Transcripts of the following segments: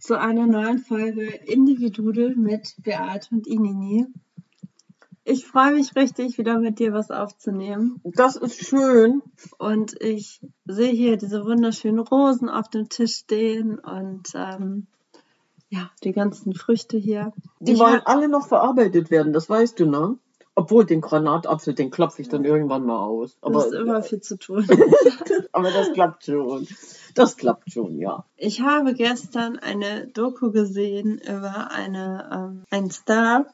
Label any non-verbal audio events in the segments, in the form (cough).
Zu einer neuen Folge Individudel mit Beate und Inini. Ich freue mich richtig, wieder mit dir was aufzunehmen. Das ist schön. Und ich sehe hier diese wunderschönen Rosen auf dem Tisch stehen und ähm, ja, die ganzen Früchte hier. Die Ich wollen alle noch verarbeitet werden, das weißt du, ne? Obwohl den Granatapfel, den klopfe ich dann irgendwann mal aus. das Aber, ist immer viel zu tun. (laughs) aber das klappt schon. Das klappt schon, ja. Ich habe gestern eine Doku gesehen über eine, ähm, einen Star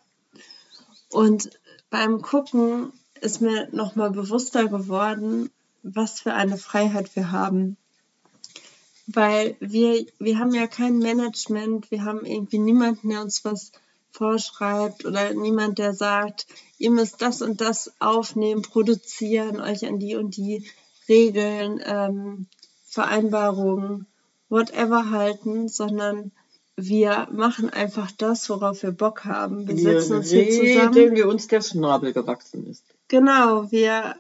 und beim Gucken ist mir nochmal bewusster geworden, was für eine Freiheit wir haben. Weil wir, wir haben ja kein Management, wir haben irgendwie niemanden, der uns was vorschreibt oder niemand, der sagt, ihr müsst das und das aufnehmen, produzieren, euch an die und die Regeln, ähm, Vereinbarungen, whatever halten, sondern wir machen einfach das, worauf wir Bock haben. Wir Wir setzen uns hier zusammen. reden, wie uns der Schnabel gewachsen ist. Genau, wir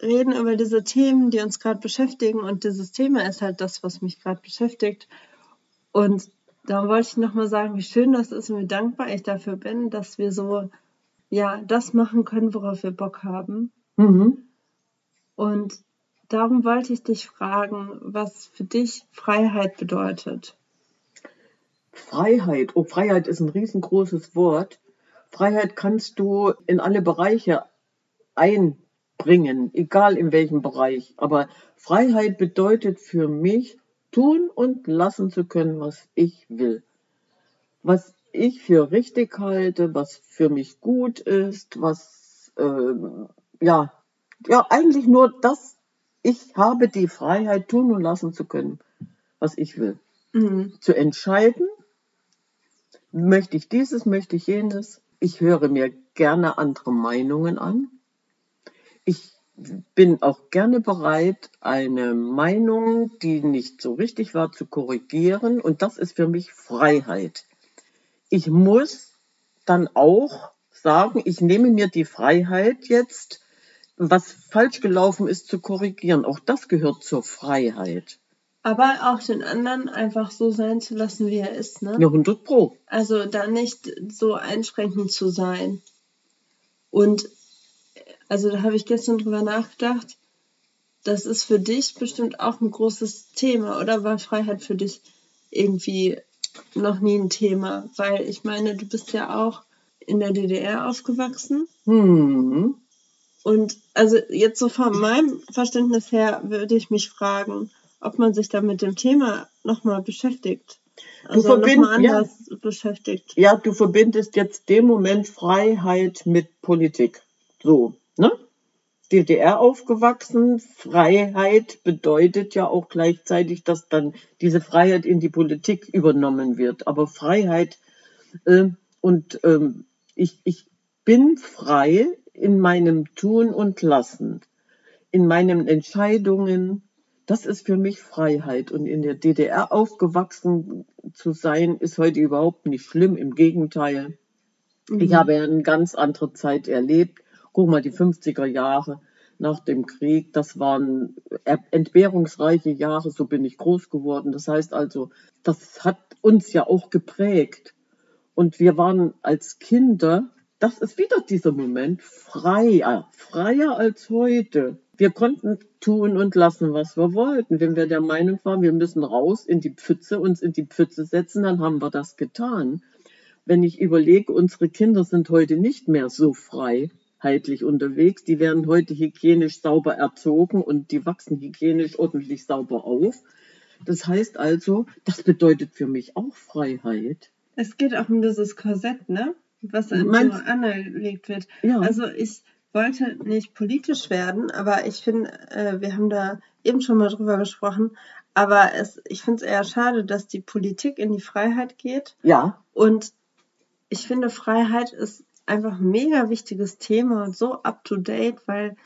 reden über diese Themen, die uns gerade beschäftigen und dieses Thema ist halt das, was mich gerade beschäftigt. Und da wollte ich nochmal sagen, wie schön das ist und wie dankbar ich dafür bin, dass wir so, ja, das machen können, worauf wir Bock haben. Mhm. Und darum wollte ich dich fragen, was für dich Freiheit bedeutet. Freiheit. Oh, Freiheit ist ein riesengroßes Wort. Freiheit kannst du in alle Bereiche einbringen, egal in welchem Bereich. Aber Freiheit bedeutet für mich, tun und lassen zu können, was ich will. Was ich für richtig halte, was für mich gut ist, was, ähm, ja, ja, eigentlich nur das, ich habe die Freiheit, tun und lassen zu können, was ich will Mhm. zu entscheiden, möchte ich dieses, möchte ich jenes. Ich höre mir gerne andere Meinungen an. Ich bin auch gerne bereit, eine Meinung, die nicht so richtig war, zu korrigieren. Und das ist für mich Freiheit. Ich muss dann auch sagen, ich nehme mir die Freiheit jetzt, was falsch gelaufen ist, zu korrigieren. Auch das gehört zur Freiheit. Aber auch den anderen einfach so sein zu lassen, wie er ist, ne? Ja, 100 Pro. Also da nicht so einschränkend zu sein. Und also da habe ich gestern drüber nachgedacht, das ist für dich bestimmt auch ein großes Thema, oder war Freiheit für dich irgendwie noch nie ein Thema? Weil ich meine, du bist ja auch in der DDR aufgewachsen. Hm. Und also jetzt so von meinem Verständnis her würde ich mich fragen, ob man sich da mit dem Thema nochmal beschäftigt. Also verbind- nochmal ja. anders beschäftigt. Ja, du verbindest jetzt dem Moment Freiheit mit Politik. So, ne? DDR aufgewachsen, Freiheit bedeutet ja auch gleichzeitig, dass dann diese Freiheit in die Politik übernommen wird. Aber Freiheit äh, und ähm, ich, ich bin frei in meinem Tun und Lassen, in meinen Entscheidungen. Das ist für mich Freiheit. Und in der DDR aufgewachsen zu sein, ist heute überhaupt nicht schlimm. Im Gegenteil. Ich habe ja eine ganz andere Zeit erlebt. Guck mal, die 50er Jahre nach dem Krieg, das waren entbehrungsreiche Jahre, so bin ich groß geworden. Das heißt also, das hat uns ja auch geprägt. Und wir waren als Kinder, das ist wieder dieser Moment, freier, freier als heute. Wir konnten tun und lassen, was wir wollten. Wenn wir der Meinung waren, wir müssen raus in die Pfütze, uns in die Pfütze setzen, dann haben wir das getan. Wenn ich überlege, unsere Kinder sind heute nicht mehr so frei, freiheitlich unterwegs. Die werden heute hygienisch sauber erzogen und die wachsen hygienisch ordentlich sauber auf. Das heißt also, das bedeutet für mich auch Freiheit. Es geht auch um dieses Korsett, ne? Was an Meinst- so angelegt wird. Ja. Also ich wollte nicht politisch werden, aber ich finde, äh, wir haben da eben schon mal drüber gesprochen, aber es, ich finde es eher schade, dass die Politik in die Freiheit geht. Ja, Und ich finde, Freiheit ist einfach ein mega wichtiges Thema und so up to date, weil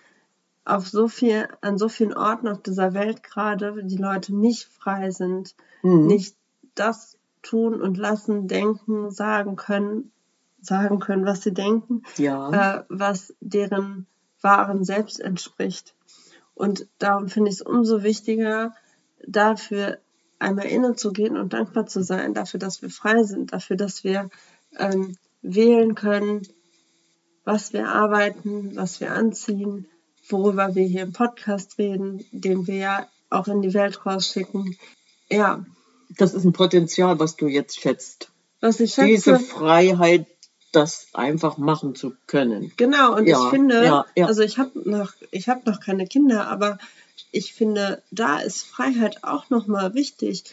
auf so viel, an so vielen Orten auf dieser Welt gerade die Leute nicht frei sind, Mhm. nicht das tun und lassen, denken, sagen können, sagen können, was sie denken, ja. äh, was deren wahren Selbst entspricht. Und darum finde ich es umso wichtiger, dafür einmal innezugehen und dankbar zu sein, dafür, dass wir frei sind, dafür, dass wir ähm, wählen können, was wir arbeiten, was wir anziehen, worüber wir hier im Podcast reden, den wir ja auch in die Welt rausschicken. Ja, Das ist ein Potenzial, was du jetzt schätzt. was ich Diese schätze, Freiheit, das einfach machen zu können. Genau, und Ja, ich finde, ja, ja. also ich habe noch, ich habe noch keine Kinder, aber ich finde, da ist Freiheit auch nochmal wichtig,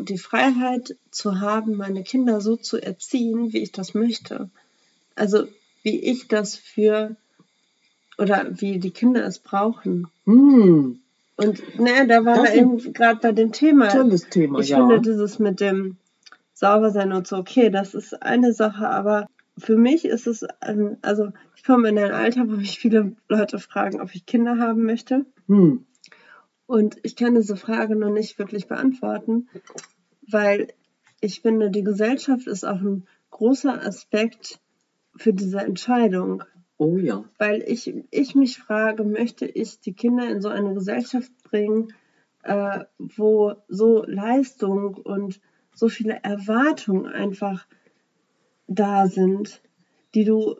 die Freiheit zu haben, meine Kinder so zu erziehen, wie ich das möchte. Also wie ich das für oder wie die Kinder es brauchen. Hm, Und ne, da war wir eben gerade bei dem Thema. tolles Thema, Ich ja. finde dieses mit dem Saubersein und so, okay, das ist eine Sache, aber für mich ist es, also ich komme in ein Alter, wo mich viele Leute fragen, ob ich Kinder haben möchte. hm. Und ich kann diese Frage noch nicht wirklich beantworten, weil ich finde, die Gesellschaft ist auch ein großer Aspekt für diese Entscheidung. Oh ja. Weil ich, ich mich frage, möchte ich die Kinder in so eine Gesellschaft bringen, äh, wo so Leistung und so viele Erwartungen einfach da sind, die du,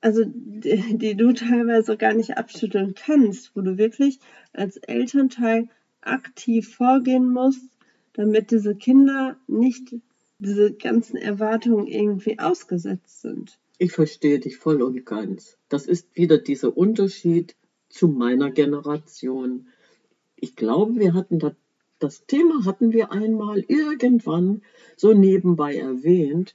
also die, die du teilweise gar nicht abschütteln kannst, wo du wirklich als Elternteil aktiv vorgehen musst, damit diese Kinder nicht diese ganzen Erwartungen irgendwie ausgesetzt sind. Ich verstehe dich voll und ganz. Das ist wieder dieser Unterschied zu meiner Generation. Ich glaube, wir hatten das, das Thema hatten wir einmal irgendwann so nebenbei erwähnt.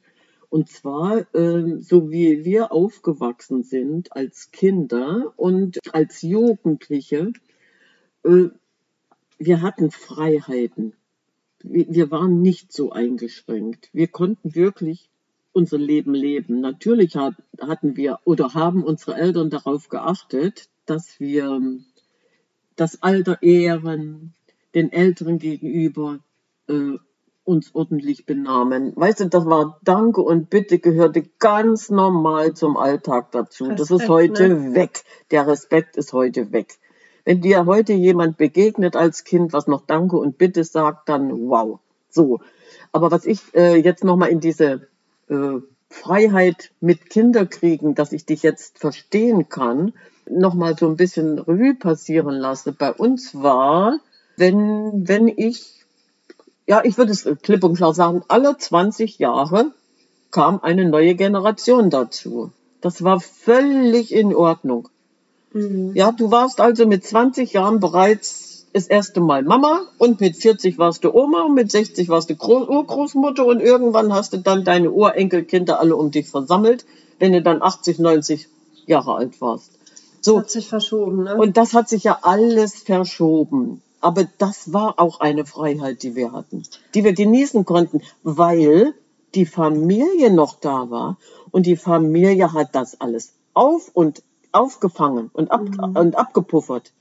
Und zwar, ähm, so wie wir aufgewachsen sind als Kinder und als Jugendliche, äh, wir hatten Freiheiten. Wir, waren nicht so eingeschränkt. Wir konnten wirklich unser Leben leben. Natürlich hat, hatten wir oder haben unsere Eltern darauf geachtet, dass wir das Alter ehren, den Älteren gegenüber äh, uns ordentlich benahmen. Weißt du, das war Danke und Bitte gehörte ganz normal zum Alltag dazu. das ist Respekt, heute ne? weg. Der Respekt ist heute weg. Wenn dir heute jemand begegnet als Kind, was noch Danke und Bitte sagt, dann wow. So. Aber was ich äh, jetzt nochmal in diese äh, Freiheit mit Kinderkriegen, dass ich dich jetzt verstehen kann, nochmal so ein bisschen Revue passieren lasse. Bei uns war, wenn, wenn ich, ja, ich würde es klipp und klar sagen, alle 20 Jahre kam eine neue Generation dazu. Das war völlig in Ordnung. Mhm. Ja, du warst also mit 20 Jahren bereits das erste Mal Mama und mit 40 warst du Oma und mit 60 warst du Groß Urgroßmutter und irgendwann hast du dann deine Urenkelkinder alle um dich versammelt, wenn du dann 80, 90 Jahre alt warst. So, Hat sich verschoben, ne? und das hat sich ja alles verschoben. Aber das war auch eine Freiheit, die wir hatten, die wir genießen konnten, weil die Familie noch da war und die Familie hat das alles auf und aufgefangen und, ab, und abgepuffert.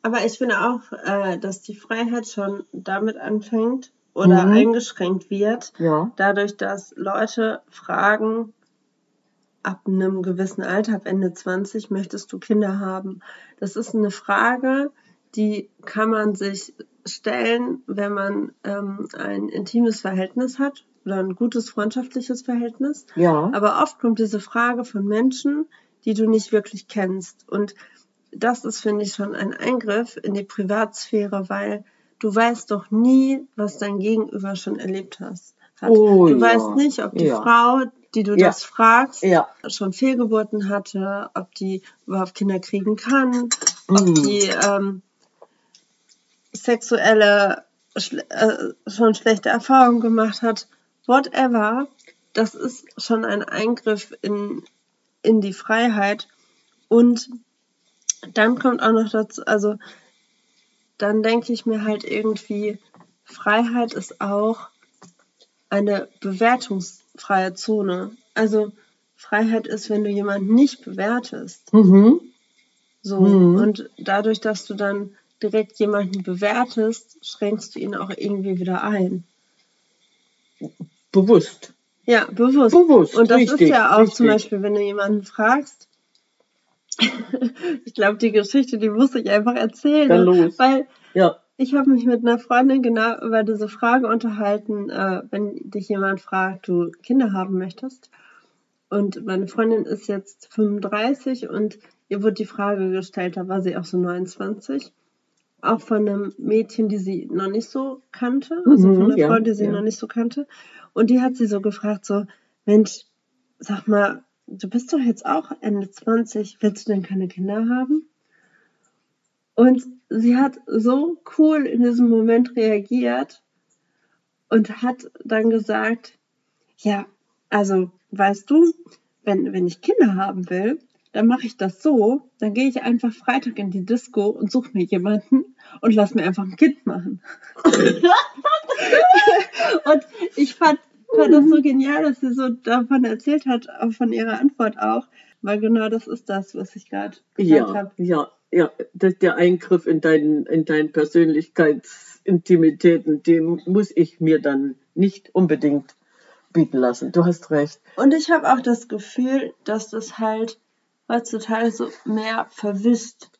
Aber ich finde auch, äh, dass die Freiheit schon damit anfängt oder Mhm. eingeschränkt wird, Ja. dadurch, dass Leute fragen, ab einem gewissen Alter, ab Ende 20, möchtest du Kinder haben? Das ist eine Frage, die kann man sich stellen, wenn man ähm, ein intimes Verhältnis hat oder ein gutes freundschaftliches Verhältnis. Ja. Aber oft kommt diese Frage von Menschen, die du nicht wirklich kennst. Und das ist, finde ich, schon ein Eingriff in die Privatsphäre, weil du weißt doch nie, was dein Gegenüber schon erlebt hast, hat. Oh du ja, weißt nicht, ob die ja. Frau die du Ja. das fragst, schon Fehlgeburten hatte, ob die überhaupt Kinder kriegen kann, ob Mhm. die ähm, sexuelle äh, schon schlechte Erfahrungen gemacht hat, whatever, das ist schon ein Eingriff in, in die Freiheit. Und dann kommt auch noch dazu, also dann denke ich mir halt irgendwie, Freiheit ist auch eine bewertungsfreie Zone. Also Freiheit ist, wenn du jemanden nicht bewertest. Mhm. So. Mhm. Und dadurch, dass du dann direkt jemanden bewertest, schränkst du ihn auch irgendwie wieder ein. Bewusst. Ja, bewusst. Bewusst, Und das richtig, ist ja auch richtig. zum Beispiel, wenn du jemanden fragst. (laughs) ich glaube, die Geschichte, die muss ich einfach erzählen. Dann los. Weil Ja. ich habe mich mit einer Freundin genau über diese Frage unterhalten, äh, wenn dich jemand fragt, du Kinder haben möchtest. Und meine Freundin ist jetzt 35 und ihr wurde die Frage gestellt, da war sie auch so 29. Auch von einem Mädchen, die sie noch nicht so kannte, also Mhm, von einer ja, Frau, die sie ja. noch nicht so kannte. Und die hat sie so gefragt, so, Mensch, sag mal, du bist doch jetzt auch Ende 20, willst du denn keine Kinder haben? Und sie hat so cool in diesem Moment reagiert und hat dann gesagt, ja, also weißt du, wenn, wenn ich Kinder haben will, dann mache ich das so, dann gehe ich einfach Freitag in die Disco und suche mir jemanden und lass mir einfach ein Kind machen. (laughs) und ich fand, fand das so genial, dass sie so davon erzählt hat, auch von ihrer Antwort auch, weil genau das ist das, was ich gerade gesagt Ja, habe. ja, ja. Das, der Eingriff in deinen, in deinen Persönlichkeitsintimitäten, den muss ich mir dann nicht unbedingt bieten lassen. Du hast recht. Und ich habe auch das Gefühl, dass das halt heutzutage so mehr verwisst.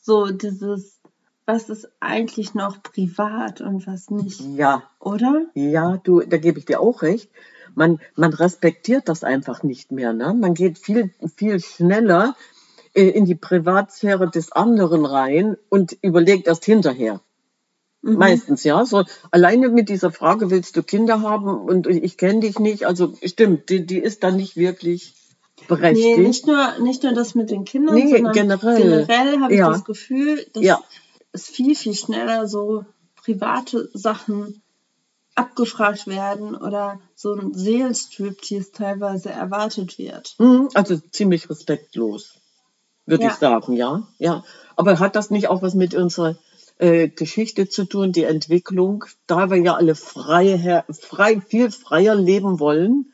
So dieses, was ist eigentlich noch privat und was nicht, Ja, oder? ja, du, da gebe ich dir auch recht. Man, man respektiert das einfach nicht mehr. Ne? Man geht viel, viel schneller äh, in die Privatsphäre des anderen rein und überlegt erst hinterher. Mhm. Meistens, ja. So alleine mit dieser Frage, willst du Kinder haben und ich kenne dich nicht, also stimmt, die, die ist dann nicht wirklich Nee, berechtigt. nicht nur, nicht nur das mit den Kindern, Nee, sondern generell. generell habe ich Ja. das Gefühl, dass Ja. es viel, viel schneller so private Sachen abgefragt werden oder so ein Seelenstriptease teilweise erwartet wird. Hm, Also ziemlich respektlos, würde Ja. ich sagen, ja. ja. Aber hat das nicht auch was mit unserer äh, Geschichte zu tun, die Entwicklung, da wir ja alle frei, her- frei, viel freier leben wollen?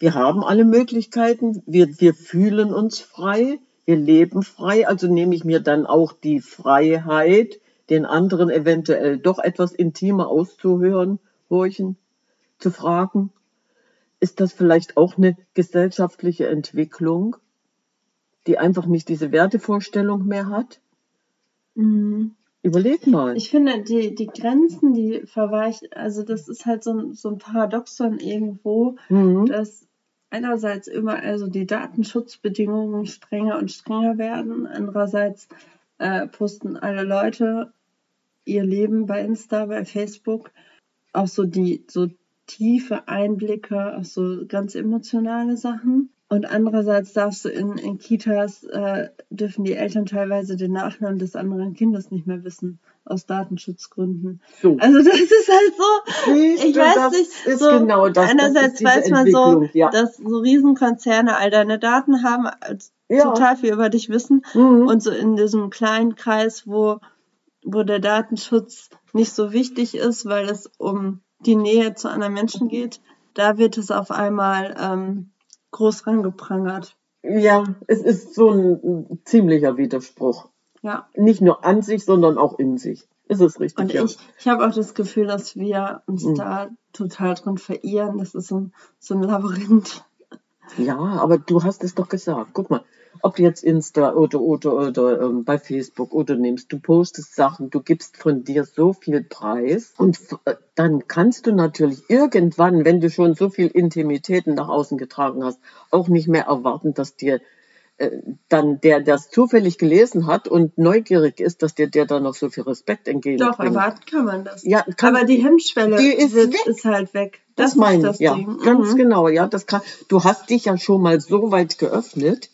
Wir haben alle Möglichkeiten, wir, wir fühlen uns frei, wir leben frei, also nehme ich mir dann auch die Freiheit, den anderen eventuell doch etwas intimer auszuhören, horchen, zu fragen. Ist das vielleicht auch eine gesellschaftliche Entwicklung, die einfach nicht diese Wertevorstellung mehr hat? Mhm. Überleg mal. Ich finde, die, die Grenzen, die verweichen, also das ist halt so ein, so ein Paradoxon irgendwo, Mhm. dass einerseits überall so die Datenschutzbedingungen strenger und strenger werden, andererseits äh, posten alle Leute ihr Leben bei Insta, bei Facebook, auch so die so tiefe Einblicke, auch so ganz emotionale Sachen. Und andererseits darfst du in, in Kitas, äh, dürfen die Eltern teilweise den Nachnamen des anderen Kindes nicht mehr wissen, aus Datenschutzgründen. So. Also das ist halt so, Siehst ich du, weiß das nicht, ist so genau das. Das einerseits diese weiß man so, ja. dass so Riesenkonzerne all deine Daten haben, als Ja. total viel über dich wissen Mhm. und so in diesem kleinen Kreis, wo, wo der Datenschutz nicht so wichtig ist, weil es um die Nähe zu anderen Menschen geht, da wird es auf einmal ähm, groß rangeprangert. Ja, es ist so ein ziemlicher Widerspruch. Ja. Nicht nur an sich, sondern auch in sich. Ist es richtig? Und ja. ich, ich habe auch das Gefühl, dass wir uns Mhm. da total drin verirren. Das ist so ein, so ein Labyrinth. Ja, aber du hast es doch gesagt. Guck mal, ob du jetzt Insta oder, oder, oder ähm, bei Facebook oder nimmst, du postest Sachen, du gibst von dir so viel Preis und äh, dann kannst du natürlich irgendwann, wenn du schon so viel Intimitäten nach außen getragen hast, auch nicht mehr erwarten, dass dir äh, dann der das zufällig gelesen hat und neugierig ist, dass der der dann noch so viel Respekt entgegenbringt. Doch, erwarten kann man das. Ja, kann, Aber die Hemmschwelle Die ist weg. ist halt weg. das, ist meine das ich, ja, Ding. ganz Mhm. genau, ja, das kann. Du hast dich ja schon mal so weit geöffnet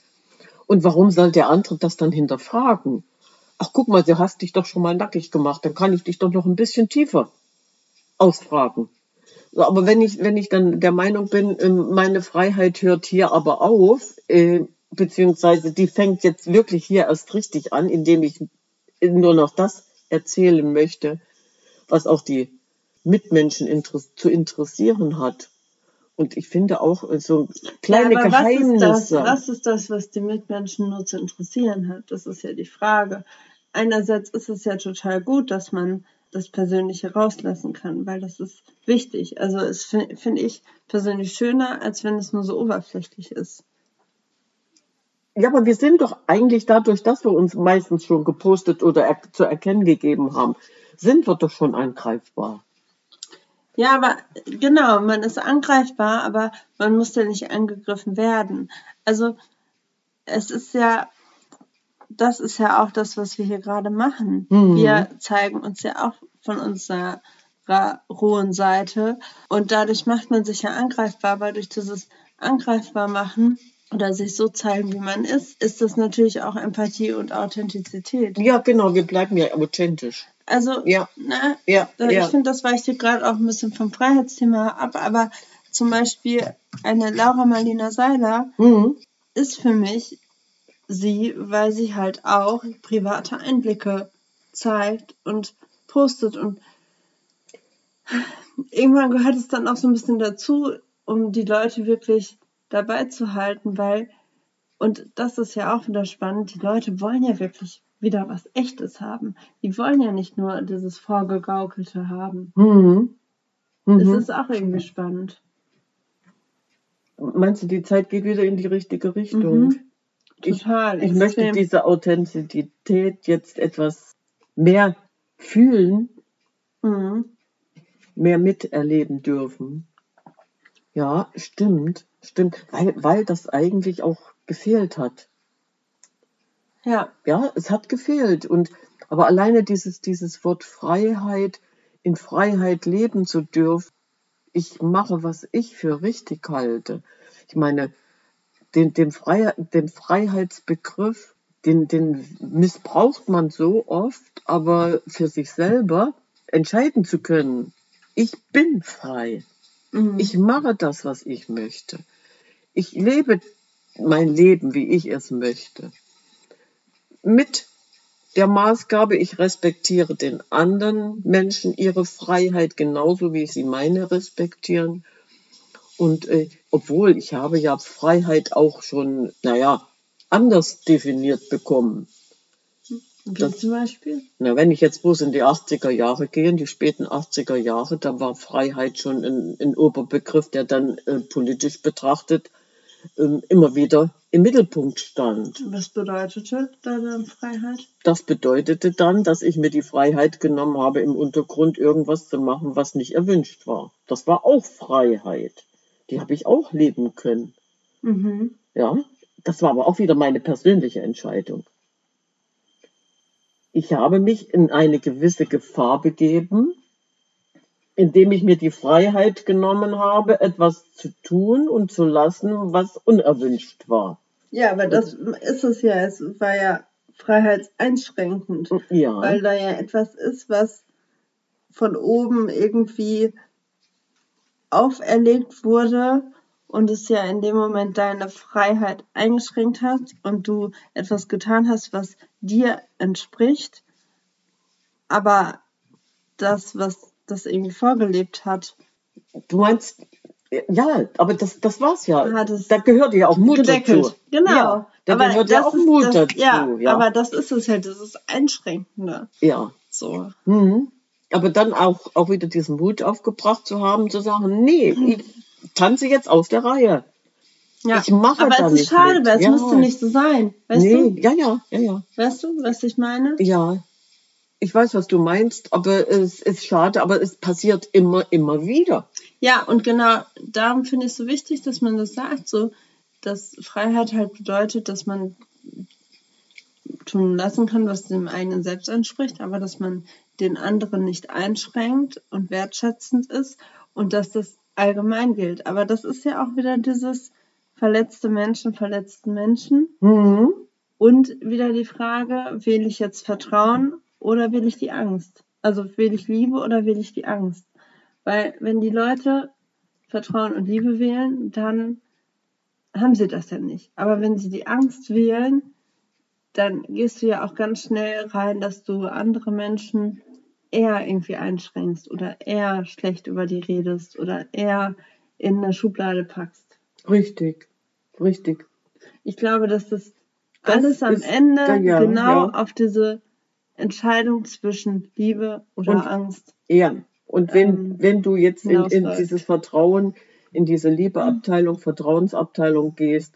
und warum soll der andere das dann hinterfragen? Ach, guck mal, du hast dich doch schon mal nackig gemacht, dann kann ich dich doch noch ein bisschen tiefer ausfragen. So, aber wenn ich, wenn ich dann der Meinung bin, ähm, meine Freiheit hört hier aber auf, äh, beziehungsweise die fängt jetzt wirklich hier erst richtig an, indem ich nur noch das erzählen möchte, was auch die Mitmenschen zu interessieren hat. Und ich finde auch äh, so kleine ja, aber was ist, das, Geheimnisse. was ist das, was die Mitmenschen nur zu interessieren hat? Das ist ja die Frage. Einerseits ist es ja total gut, dass man das Persönliche rauslassen kann, weil das ist wichtig. Also es finde find ich persönlich schöner, als wenn es nur so oberflächlich ist. Ja, aber wir sind doch eigentlich dadurch, dass wir uns meistens schon gepostet oder er zu erkennen gegeben haben, sind wir doch schon angreifbar. Ja, aber genau, man ist angreifbar, aber man muss ja nicht angegriffen werden. Also es ist ja, das ist ja auch das, was wir hier gerade machen. Mhm. Wir zeigen uns ja auch von unserer rohen Seite und dadurch macht man sich ja angreifbar, aber durch dieses angreifbar machen oder sich so zeigen, wie man ist, ist das natürlich auch Empathie und Authentizität. Ja, genau, wir bleiben ja authentisch. Also, Ja. ne, Ja, ich ja. finde, das weicht hier gerade auch ein bisschen vom Freiheitsthema ab, aber zum Beispiel eine Laura Marlina Seiler Mhm. ist für mich sie, weil sie halt auch private Einblicke zeigt und postet und irgendwann gehört es dann auch so ein bisschen dazu, um die Leute wirklich dabei zu halten, weil, und das ist ja auch wieder spannend, die Leute wollen ja wirklich wieder was Echtes haben. Die wollen ja nicht nur dieses Vorgegaukelte haben. Mhm. Es Mhm. ist auch irgendwie spannend. Meinst du, die Zeit geht wieder in die richtige Richtung? Mhm. Ich- Total. Ich möchte extrem. diese Authentizität jetzt etwas mehr fühlen, Mhm. mehr miterleben dürfen. Ja, stimmt, stimmt, weil, weil das eigentlich auch gefehlt hat. Ja, Ja, es hat gefehlt. Und aber alleine dieses, dieses Wort Freiheit, in Freiheit leben zu dürfen, ich mache, was ich für richtig halte. Ich meine, den, den, Frei, den Freiheitsbegriff, den, den missbraucht man so oft, aber für sich selber entscheiden zu können, ich bin frei. mhm. Ich mache das, was ich möchte. Ich lebe mein Leben, wie ich es möchte. Mit der Maßgabe, ich respektiere den anderen Menschen ihre Freiheit genauso wie ich sie meine respektieren. Und äh, obwohl ich habe ja Freiheit auch schon, naja, anders definiert bekommen. Das- zum Beispiel? Na, wenn ich jetzt bloß in die 80er Jahre gehe, in die späten 80er Jahre, da war Freiheit schon ein, ein Oberbegriff, der dann äh, politisch betrachtet immer wieder im Mittelpunkt stand. Was bedeutete deine Freiheit? Das bedeutete dann, dass ich mir die Freiheit genommen habe, im Untergrund irgendwas zu machen, was nicht erwünscht war. Das war auch Freiheit. Die habe ich auch leben können. Mhm. Ja, das war aber auch wieder meine persönliche Entscheidung. Ich habe mich in eine gewisse Gefahr begeben, indem ich mir die Freiheit genommen habe, etwas zu tun und zu lassen, was unerwünscht war. Ja, aber das ist es ja. Es war ja freiheitseinschränkend, Ja, weil da ja etwas ist, was von oben irgendwie auferlegt wurde und es ja in dem Moment deine Freiheit eingeschränkt hat und du etwas getan hast, was dir entspricht, aber das, was das irgendwie vorgelebt hat, du meinst, ja, aber das, das war's ja. hat es Da gehört ja auch Mut gedeckelt. dazu. Genau. Ja, da gehört ja auch ist Mut das, dazu. Ja, ja. aber das ist es halt, das ist Einschränkende. ja. So. Mhm. Aber dann auch, auch wieder diesen Mut aufgebracht zu haben, zu sagen, nee, ich tanze jetzt aus der Reihe. Ja. Ich mache aber da es ist schade, mit. weil es Ja. müsste nicht so sein. Weißt nee, du? ja, ja, ja, ja. Weißt du, was ich meine? Ja. Ich weiß, was du meinst, aber es ist schade, aber es passiert immer, immer wieder. Ja, und genau darum finde ich es so wichtig, dass man das sagt, so, dass Freiheit halt bedeutet, dass man tun lassen kann, was dem eigenen Selbst entspricht, aber dass man den anderen nicht einschränkt und wertschätzend ist und dass das allgemein gilt. Aber das ist ja auch wieder dieses verletzte Menschen, verletzten Menschen. Mhm. Und wieder die Frage, will ich jetzt Vertrauen oder will ich die Angst? Also will ich Liebe oder will ich die Angst? Weil wenn die Leute Vertrauen und Liebe wählen, dann haben sie das ja nicht. Aber wenn sie die Angst wählen, dann gehst du ja auch ganz schnell rein, dass du andere Menschen eher irgendwie einschränkst oder eher schlecht über die redest oder eher in eine Schublade packst. Richtig, richtig. Ich glaube, dass das, Das alles am Ende ja, genau ja. auf diese Entscheidung zwischen Liebe oder Und- Angst. Ja. Und wenn, Ähm, wenn du jetzt in, in dieses Vertrauen, in diese Liebeabteilung, Vertrauensabteilung gehst,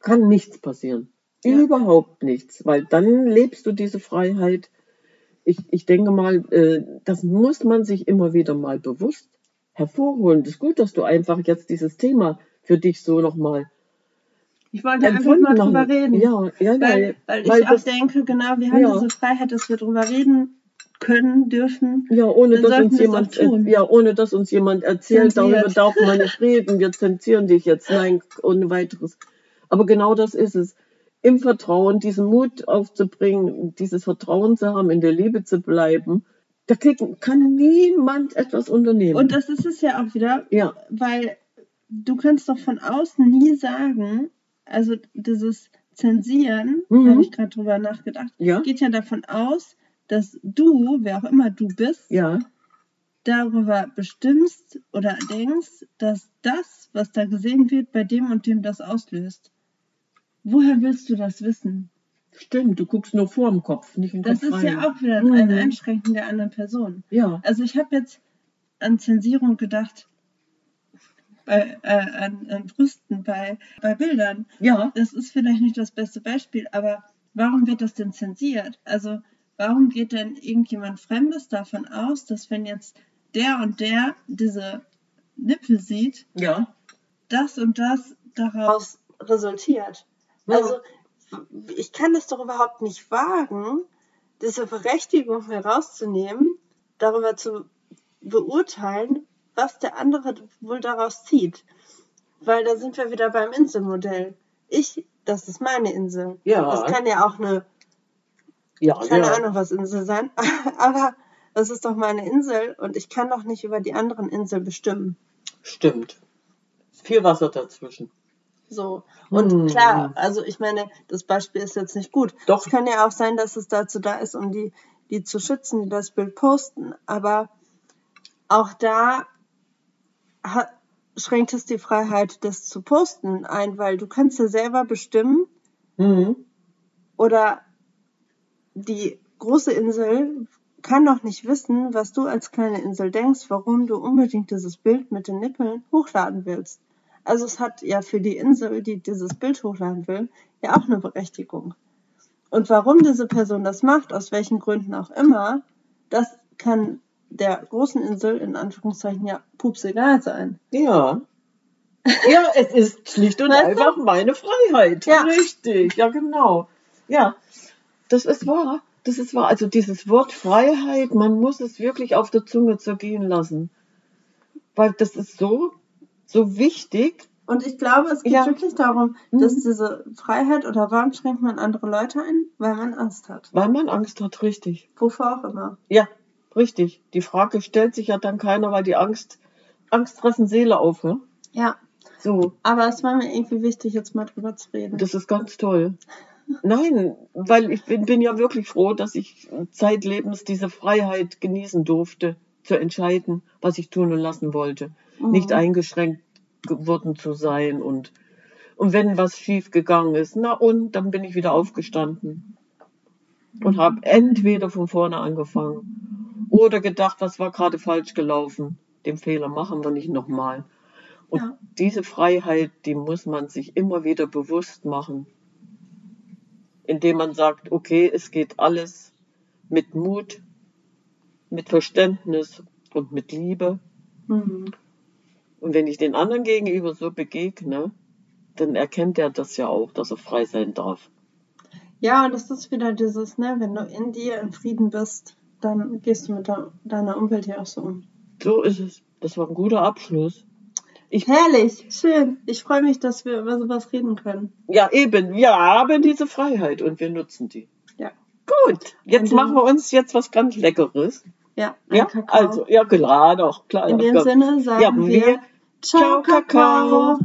kann nichts passieren. Ja. Überhaupt nichts, weil dann lebst du diese Freiheit. Ich, ich denke mal, äh, das muss man sich immer wieder mal bewusst hervorholen. Es ist gut, dass du einfach jetzt dieses Thema für dich so nochmal Ich wollte einfach mal drüber reden. Ja, ja, Weil, ja, weil ich weil auch denke, genau, wir haben Ja. diese Freiheit, dass wir drüber reden können, dürfen. Ja, ohne dass uns jemand, ja, ohne dass uns jemand erzählt, Zensiert. darüber darf man nicht reden, wir zensieren dich jetzt, nein, ohne weiteres. Aber genau das ist es. Im Vertrauen, diesen Mut aufzubringen, dieses Vertrauen zu haben, in der Liebe zu bleiben, da kann niemand etwas unternehmen. Und das ist es ja auch wieder, ja, weil du kannst doch von außen nie sagen, also dieses Zensieren, Mhm. habe ich gerade drüber nachgedacht, Ja. geht ja davon aus, dass du, wer auch immer du bist, ja, darüber bestimmst oder denkst, dass das, was da gesehen wird, bei dem und dem das auslöst. Woher willst du das wissen? stimmt, du guckst nur vor dem Kopf, nicht in den Das Kopf ist rein. ja auch wieder Mhm. ein Einschränken der anderen Person. Ja, Also ich habe jetzt an Zensierung gedacht, bei, äh, an, an Brüsten, bei, bei Bildern. ja, Das ist vielleicht nicht das beste Beispiel, aber warum wird das denn zensiert? Also warum geht denn irgendjemand Fremdes davon aus, dass wenn jetzt der und der diese Nippel sieht, ja, das und das daraus resultiert? Ja. Also ich kann es doch überhaupt nicht wagen, diese Berechtigung herauszunehmen, darüber zu beurteilen, was der andere wohl daraus zieht. Weil da sind wir wieder beim Inselmodell. Ich, das ist meine Insel. Ja. Das kann ja auch eine, ja, keine ja. Ahnung was Insel sein, (laughs) aber das ist doch meine Insel und ich kann doch nicht über die anderen Inseln bestimmen. Stimmt. Viel Wasser dazwischen. So. Und Hm. klar, also ich meine, das Beispiel ist jetzt nicht gut. Doch. Es kann ja auch sein, dass es dazu da ist, um die, die zu schützen, die das Bild posten. Aber auch da hat, schränkt es die Freiheit, das zu posten ein, weil du kannst ja selber bestimmen Mhm. oder die große Insel kann doch nicht wissen, was du als kleine Insel denkst, warum du unbedingt dieses Bild mit den Nippeln hochladen willst. Also es hat ja für die Insel, die dieses Bild hochladen will, ja auch eine Berechtigung. Und warum diese Person das macht, aus welchen Gründen auch immer, das kann der großen Insel in Anführungszeichen ja pups egal sein. Ja. Ja, es ist schlicht und Weißt du? einfach meine Freiheit. Ja. Richtig, ja genau. Ja, das ist wahr. Das ist wahr. Also dieses Wort Freiheit, man muss es wirklich auf der Zunge zergehen lassen. Weil das ist so, so wichtig. Und ich glaube, es geht Ja. wirklich darum, Mhm. dass diese Freiheit oder warum schränkt man andere Leute ein? Weil man Angst hat. Weil man Angst hat, richtig. Wovor auch immer. Ja, richtig. Die Frage stellt sich ja dann keiner, weil die Angst, Angst fressen Seele auf. Ne? Ja. So, Aber es war mir irgendwie wichtig, jetzt mal drüber zu reden. Das ist ganz toll. Nein, weil ich bin, bin ja wirklich froh, dass ich zeitlebens diese Freiheit genießen durfte, zu entscheiden, was ich tun und lassen wollte. Mhm. Nicht eingeschränkt geworden zu sein und, und wenn was schief gegangen ist, na und, dann bin ich wieder aufgestanden und habe entweder von vorne angefangen oder gedacht, was war gerade falsch gelaufen. Den Fehler machen wir nicht nochmal. Und Ja. diese Freiheit, die muss man sich immer wieder bewusst machen, indem man sagt, okay, es geht alles mit Mut, mit Verständnis und mit Liebe. Mhm. Und wenn ich den anderen gegenüber so begegne, dann erkennt er das ja auch, dass er frei sein darf. Ja, und das ist wieder dieses, ne, wenn du in dir in Frieden bist, dann gehst du mit de deiner Umwelt ja auch so um. So ist es. Das war ein guter Abschluss. Ich, Herrlich, schön. Ich freue mich, dass wir über sowas reden können. Ja, eben. Wir haben diese Freiheit und wir nutzen die. Ja. Gut, jetzt machen wir uns jetzt was ganz Leckeres. Ja, ja, Kakao. also, ja, klar, doch, klar. In dem. Sinne sagen ja, wir, Ciao, Kakao.